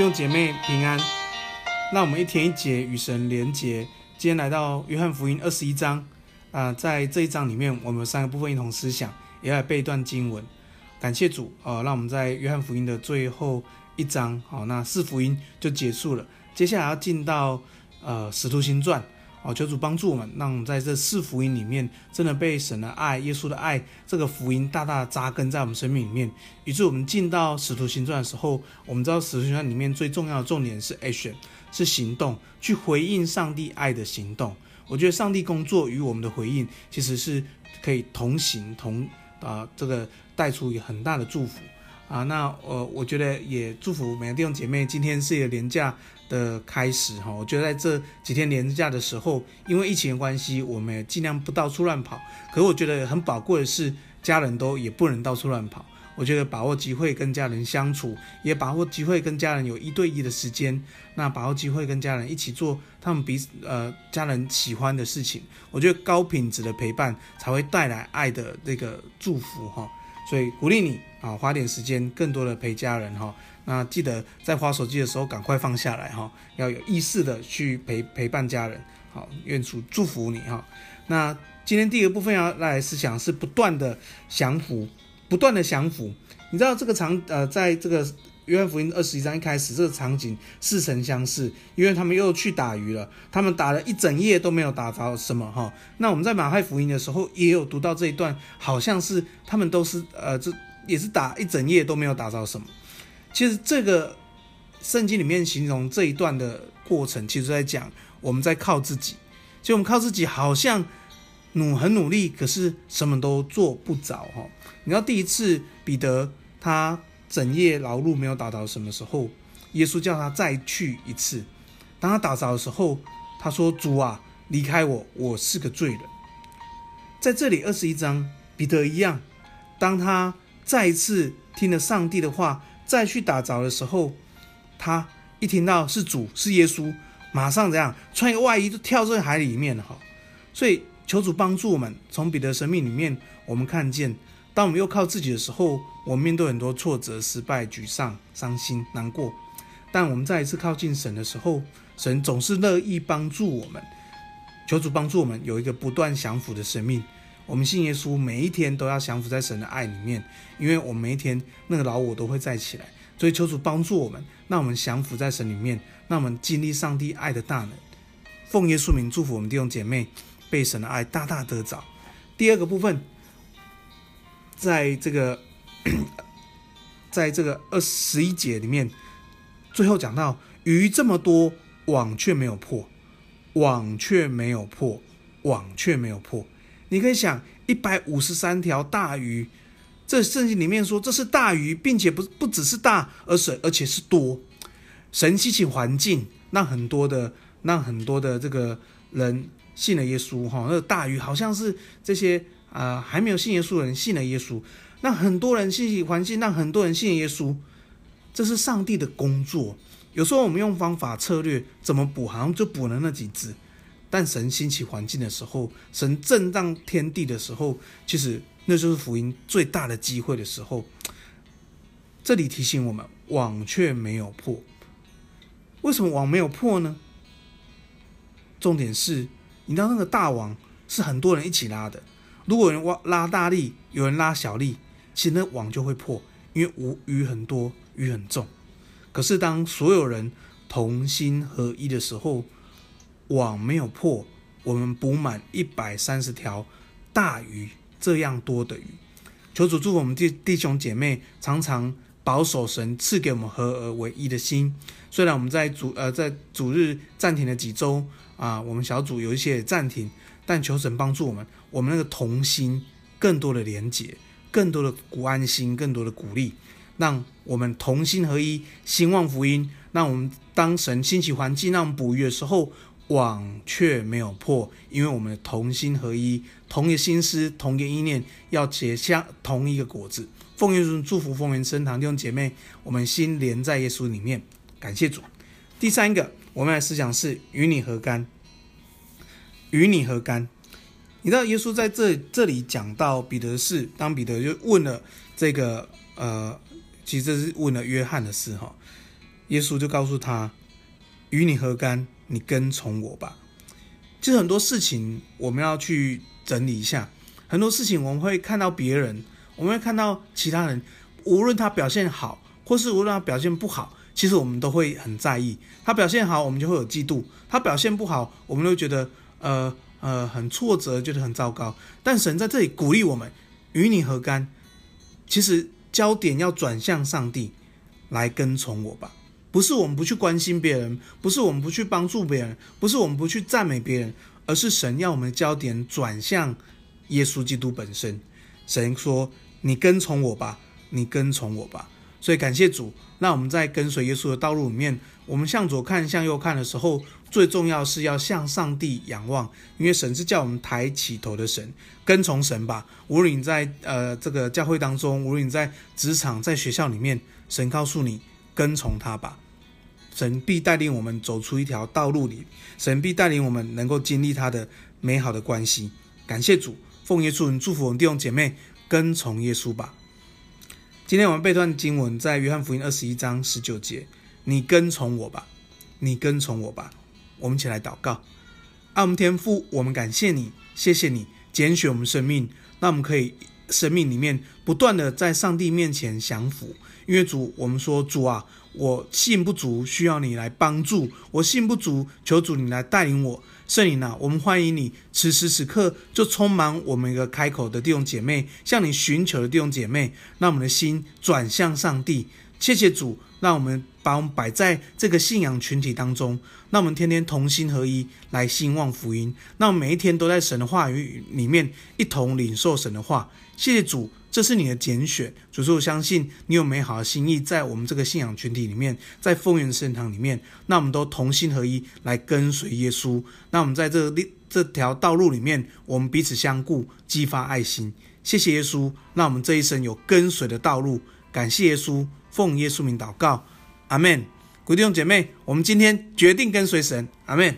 弟姐妹平安，那我们一天一节与神连结。今天来到约翰福音二十一章啊、在这一章里面，我们三个部分一同思想，也要来背一段经文。感谢主啊、让我们在约翰福音的最后一章，好，那四福音就结束了。接下来要进到呃使徒行传。哦，求主帮助我们，让我们在这四福音里面，真的被神的爱、耶稣的爱这个福音大大扎根在我们生命里面，以致我们进到使徒行传的时候，我们知道使徒行传里面最重要的重点是 action，是行动，去回应上帝爱的行动。我觉得上帝工作与我们的回应，其实是可以同行同啊、这个带出一个很大的祝福。啊，那呃，我觉得也祝福每个弟兄姐妹。今天是一个连假的开始哈。我觉得在这几天连假的时候，因为疫情的关系，我们也尽量不到处乱跑。可是我觉得很宝贵的是，家人都也不能到处乱跑。我觉得把握机会跟家人相处，也把握机会跟家人有一对一的时间。那把握机会跟家人一起做他们彼此呃家人喜欢的事情。我觉得高品质的陪伴才会带来爱的这个祝福哈。所以鼓励你啊，花点时间，更多的陪家人哈。那记得在花手机的时候，赶快放下来哈，要有意识的去陪陪伴家人。好，愿主祝福你哈。那今天第一个部分要来思想是不断的降服，不断的降服。你知道这个场呃，在这个。约翰福音二十一章一开始，这个场景似曾相识，因为他们又去打鱼了。他们打了一整夜都没有打着什么哈。那我们在马太福音的时候也有读到这一段，好像是他们都是呃，这也是打一整夜都没有打着什么。其实这个圣经里面形容这一段的过程，其实在讲我们在靠自己，就我们靠自己，好像努很努力，可是什么都做不着哈。你知道第一次彼得他。整夜劳碌没有打着什么时候，耶稣叫他再去一次。当他打着的时候，他说：“主啊，离开我，我是个罪人。”在这里二十一章，彼得一样，当他再一次听了上帝的话，再去打着的时候，他一听到是主是耶稣，马上怎样穿一个外衣就跳进海里面了哈。所以求主帮助我们，从彼得生命里面，我们看见。当我们又靠自己的时候，我们面对很多挫折、失败、沮丧、伤心、难过。但我们再一次靠近神的时候，神总是乐意帮助我们。求主帮助我们有一个不断降服的生命。我们信耶稣，每一天都要降服在神的爱里面，因为我们每一天那个老我都会再起来。所以求主帮助我们，让我们降服在神里面，让我们经历上帝爱的大能。奉耶稣名祝福我们弟兄姐妹，被神的爱大大得着。第二个部分。在这个，在这个二十一节里面，最后讲到鱼这么多，网却没有破，网却没有破，网却没有破。你可以想，一百五十三条大鱼，这圣经里面说这是大鱼，并且不不只是大，而是而且是多。神兴起环境，让很多的让很多的这个人信了耶稣。哈，那大鱼好像是这些。啊、还没有信耶稣的人信了耶稣，那很多人信息环境，让很多人信耶稣，这是上帝的工作。有时候我们用方法策略怎么补，好像就补了那几只。但神兴起环境的时候，神震荡天地的时候，其实那就是福音最大的机会的时候。这里提醒我们，网却没有破。为什么网没有破呢？重点是，你知道那个大网是很多人一起拉的。如果有人挖拉大力，有人拉小力，其实那网就会破，因为无鱼很多，鱼很重。可是当所有人同心合一的时候，网没有破，我们捕满一百三十条大鱼，这样多的鱼。求主祝福我们弟弟兄姐妹，常常保守神赐给我们合而为一的心。虽然我们在主呃在主日暂停了几周啊，我们小组有一些暂停。但求神帮助我们，我们那个同心，更多的连结，更多的鼓安心，更多的鼓励，让我们同心合一，兴旺福音。让我们当神兴起环境，让我们捕鱼的时候，网却没有破，因为我们的同心合一，同一个心思，同一个意念，要结下同一个果子。奉耶稣祝福丰原圣堂弟兄姐妹，我们心连在耶稣里面，感谢主。第三个，我们来思想是与你何干。与你何干？你知道耶稣在这这里讲到彼得是，当彼得就问了这个呃，其实这是问了约翰的事哈。耶稣就告诉他：“与你何干？你跟从我吧。”其实很多事情我们要去整理一下。很多事情我们会看到别人，我们会看到其他人，无论他表现好，或是无论他表现不好，其实我们都会很在意。他表现好，我们就会有嫉妒；他表现不好，我们都觉得呃呃很挫折，觉得很糟糕。但神在这里鼓励我们：“与你何干？”其实焦点要转向上帝，来跟从我吧。不是我们不去关心别人，不是我们不去帮助别人，不是我们不去赞美别人，而是神要我们的焦点转向。耶稣基督本身，神说：“你跟从我吧，你跟从我吧。”所以感谢主。那我们在跟随耶稣的道路里面，我们向左看、向右看的时候，最重要是要向上帝仰望，因为神是叫我们抬起头的神，跟从神吧。无论你在呃这个教会当中，无论你在职场、在学校里面，神告诉你跟从他吧，神必带领我们走出一条道路里，神必带领我们能够经历他的美好的关系。感谢主。奉耶稣名祝福我们弟兄姐妹，跟从耶稣吧。今天我们背段经文在约翰福音二十一章十九节，你跟从我吧，你跟从我吧。我们一起来祷告。爱我们天父，我们感谢你，谢谢你拣选我们生命，那我们可以生命里面不断的在上帝面前降服。因为主，我们说主啊，我信不足，需要你来帮助。我信不足，求主你来带领我。圣灵啊，我们欢迎你，此时此刻就充满我们一个开口的弟兄姐妹，向你寻求的弟兄姐妹，让我们的心转向上帝。谢谢主，让我们把我们摆在这个信仰群体当中，那我们天天同心合一来兴旺福音，那我们每一天都在神的话语里面一同领受神的话。谢谢主。这是你的拣选，主说我相信你有美好的心意在我们这个信仰群体里面，在丰原圣堂里面，那我们都同心合一来跟随耶稣。那我们在这这条道路里面，我们彼此相顾，激发爱心。谢谢耶稣，让我们这一生有跟随的道路。感谢耶稣，奉耶稣名祷告，阿门。弟兄姐妹，我们今天决定跟随神，阿门。